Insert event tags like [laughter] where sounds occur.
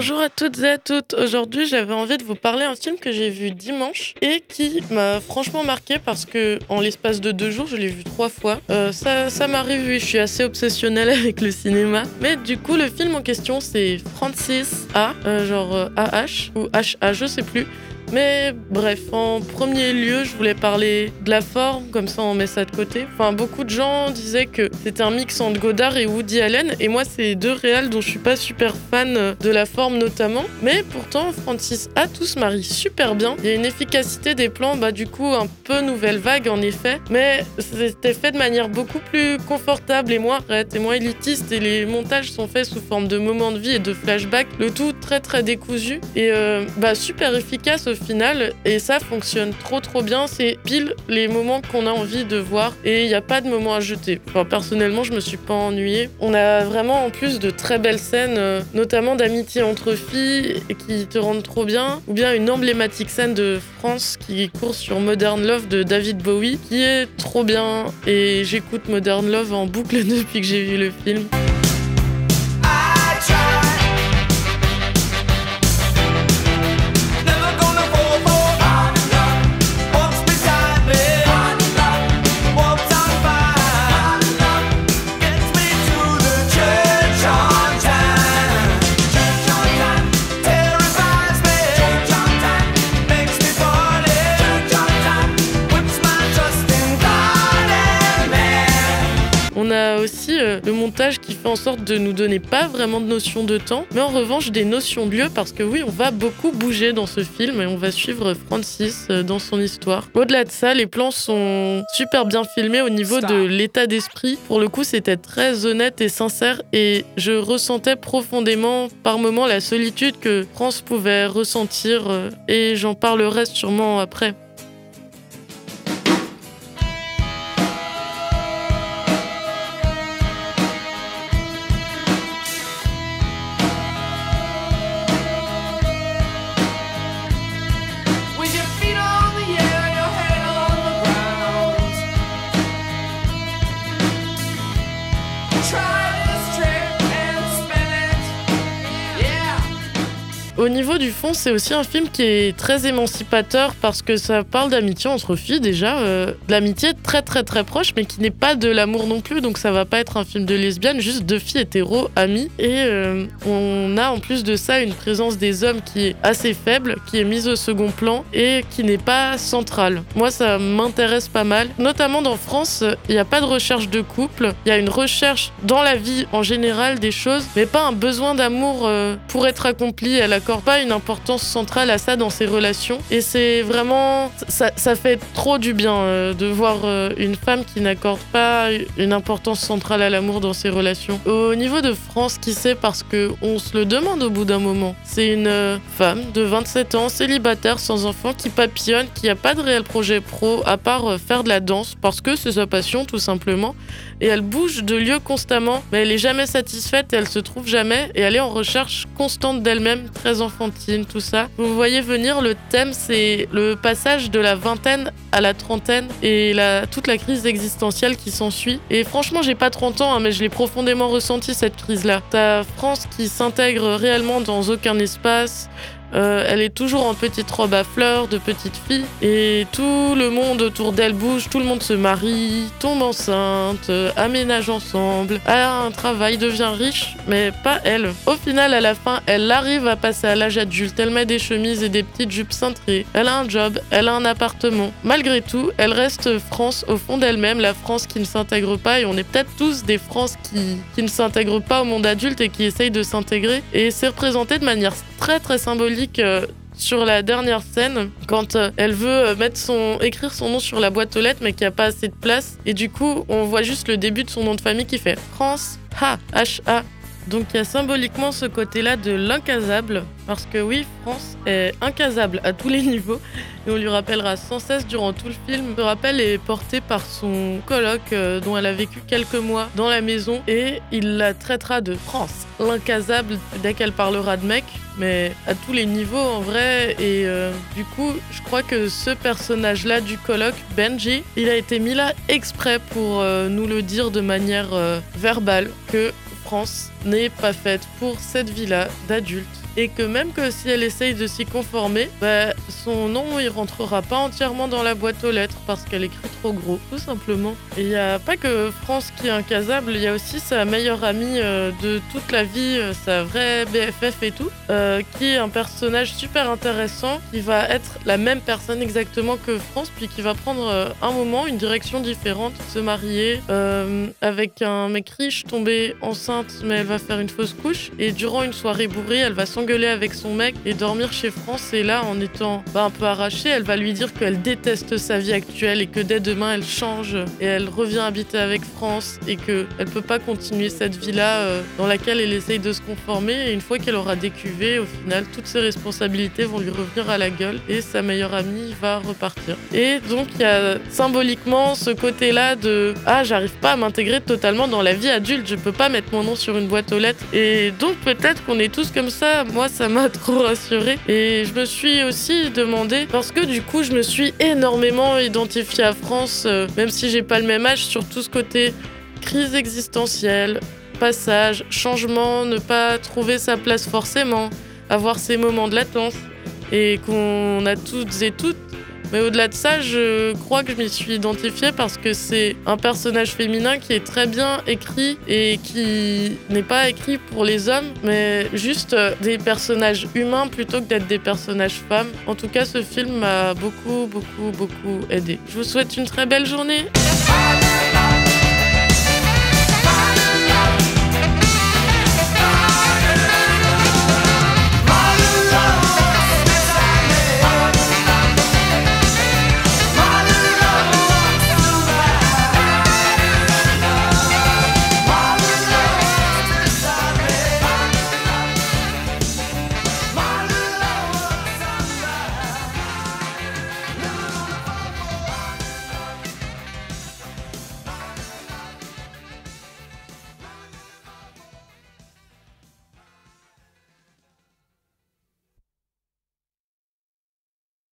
Bonjour à toutes et à toutes. Aujourd'hui, j'avais envie de vous parler d'un film que j'ai vu dimanche et qui m'a franchement marqué parce que en l'espace de deux jours, je l'ai vu trois fois. Euh, ça, ça m'arrive, oui, je suis assez obsessionnelle [laughs] avec le cinéma. Mais du coup, le film en question, c'est Francis A, euh, genre AH ou HA, je sais plus. Mais bref, en premier lieu, je voulais parler de la forme, comme ça on met ça de côté. Enfin, beaucoup de gens disaient que c'était un mix entre Godard et Woody Allen, et moi, c'est deux réals dont je suis pas super fan de la forme notamment. Mais pourtant, Francis A tout se super bien. Il y a une efficacité des plans, bah du coup, un peu nouvelle vague en effet, mais c'était fait de manière beaucoup plus confortable et moins raide et moins élitiste, et les montages sont faits sous forme de moments de vie et de flashbacks, le tout très très décousu et euh, bah super efficace au et ça fonctionne trop trop bien. C'est pile les moments qu'on a envie de voir et il n'y a pas de moment à jeter. Enfin, personnellement, je me suis pas ennuyée. On a vraiment en plus de très belles scènes, euh, notamment d'amitié entre filles qui te rendent trop bien, ou bien une emblématique scène de France qui court sur Modern Love de David Bowie qui est trop bien et j'écoute Modern Love en boucle [laughs] depuis que j'ai vu le film. Euh, le montage qui fait en sorte de nous donner pas vraiment de notion de temps, mais en revanche des notions de lieu parce que oui, on va beaucoup bouger dans ce film et on va suivre Francis euh, dans son histoire. Au-delà de ça, les plans sont super bien filmés au niveau de l'état d'esprit. Pour le coup, c'était très honnête et sincère et je ressentais profondément par moments la solitude que France pouvait ressentir euh, et j'en parlerai sûrement après. Au niveau du fond, c'est aussi un film qui est très émancipateur parce que ça parle d'amitié entre filles déjà, euh, de l'amitié très très très proche, mais qui n'est pas de l'amour non plus, donc ça va pas être un film de lesbienne, juste deux filles hétéro amies. Et euh, on a en plus de ça une présence des hommes qui est assez faible, qui est mise au second plan et qui n'est pas centrale. Moi, ça m'intéresse pas mal, notamment dans France, il n'y a pas de recherche de couple, il y a une recherche dans la vie en général des choses, mais pas un besoin d'amour euh, pour être accompli. Elle pas une importance centrale à ça dans ses relations. Et c'est vraiment. Ça, fait trop du bien euh, de voir euh, une femme qui n'accorde pas une importance centrale à l'amour dans ses relations. Au niveau de France, qui sait, parce que on se le demande au bout d'un moment. C'est une euh, femme de 27 ans, célibataire, sans enfant, qui papillonne, qui a pas de réel projet pro à part faire de la danse, parce que c'est sa passion tout simplement. Et elle bouge de lieu constamment, mais elle est jamais satisfaite elle se trouve jamais. Et elle est en recherche constante d'elle-même, très enfantine, tout ça. Vous voyez venir, le thème, c'est le passage de la vingtaine à la trentaine et la, toute la crise existentielle qui s'ensuit. Et franchement, j'ai pas 30 ans, hein, mais je l'ai profondément ressenti cette crise-là. T'as France qui s'intègre réellement dans aucun espace. Euh, elle est toujours en petite robe à fleurs de petite fille et tout le monde autour d'elle bouge, tout le monde se marie, tombe enceinte, aménage ensemble, a un travail, devient riche, mais pas elle. Au final, à la fin, elle arrive à passer à l'âge adulte, elle met des chemises et des petites jupes cintrées, elle a un job, elle a un appartement. Malgré tout, elle reste France au fond d'elle-même, la France qui ne s'intègre pas et on est peut-être tous des France qui, qui ne s'intègrent pas au monde adulte et qui essayent de s'intégrer et c'est représenté de manière très très symbolique euh, sur la dernière scène quand euh, elle veut euh, mettre son écrire son nom sur la boîte aux lettres mais qu'il n'y a pas assez de place. Et du coup on voit juste le début de son nom de famille qui fait France H H A. Donc il y a symboliquement ce côté-là de l'incasable, parce que oui, France est incasable à tous les niveaux, et on lui rappellera sans cesse durant tout le film. Ce rappel est porté par son coloc, euh, dont elle a vécu quelques mois dans la maison, et il la traitera de France, l'incasable, dès qu'elle parlera de mec, mais à tous les niveaux en vrai, et euh, du coup, je crois que ce personnage-là du coloc, Benji, il a été mis là exprès pour euh, nous le dire de manière euh, verbale, que France n'est pas faite pour cette vie-là d'adultes et que même que si elle essaye de s'y conformer, bah, son nom il rentrera pas entièrement dans la boîte aux lettres parce qu'elle écrit trop gros, tout simplement. Et il n'y a pas que France qui est incasable, il y a aussi sa meilleure amie euh, de toute la vie, euh, sa vraie BFF et tout, euh, qui est un personnage super intéressant, qui va être la même personne exactement que France, puis qui va prendre un moment, une direction différente, se marier euh, avec un mec riche, tomber enceinte, mais elle va faire une fausse couche. Et durant une soirée bourrée, elle va s'engueuler avec son mec et dormir chez France. Et là, en étant bah, un peu arrachée, elle va lui dire qu'elle déteste sa vie actuelle et que dès demain, elle change et elle revient habiter avec France et qu'elle peut pas continuer cette vie-là euh, dans laquelle elle essaye de se conformer. Et une fois qu'elle aura décuvé, au final, toutes ses responsabilités vont lui revenir à la gueule et sa meilleure amie va repartir. Et donc, il y a symboliquement ce côté-là de Ah, j'arrive pas à m'intégrer totalement dans la vie adulte, je peux pas mettre mon nom sur une boîte aux lettres. Et donc, peut-être qu'on est tous comme ça. Moi, ça m'a [laughs] trop rassurée. Et je me suis aussi demandé, parce que du coup, je me suis énormément identifiée à France, euh, même si j'ai pas le même âge, sur tout ce côté crise existentielle, passage, changement, ne pas trouver sa place forcément, avoir ses moments de latence, et qu'on a toutes et toutes. Mais au-delà de ça, je crois que je m'y suis identifiée parce que c'est un personnage féminin qui est très bien écrit et qui n'est pas écrit pour les hommes, mais juste euh, des personnages humains plutôt que d'être des personnages femmes. En tout cas, ce film m'a beaucoup, beaucoup, beaucoup aidé. Je vous souhaite une très belle journée.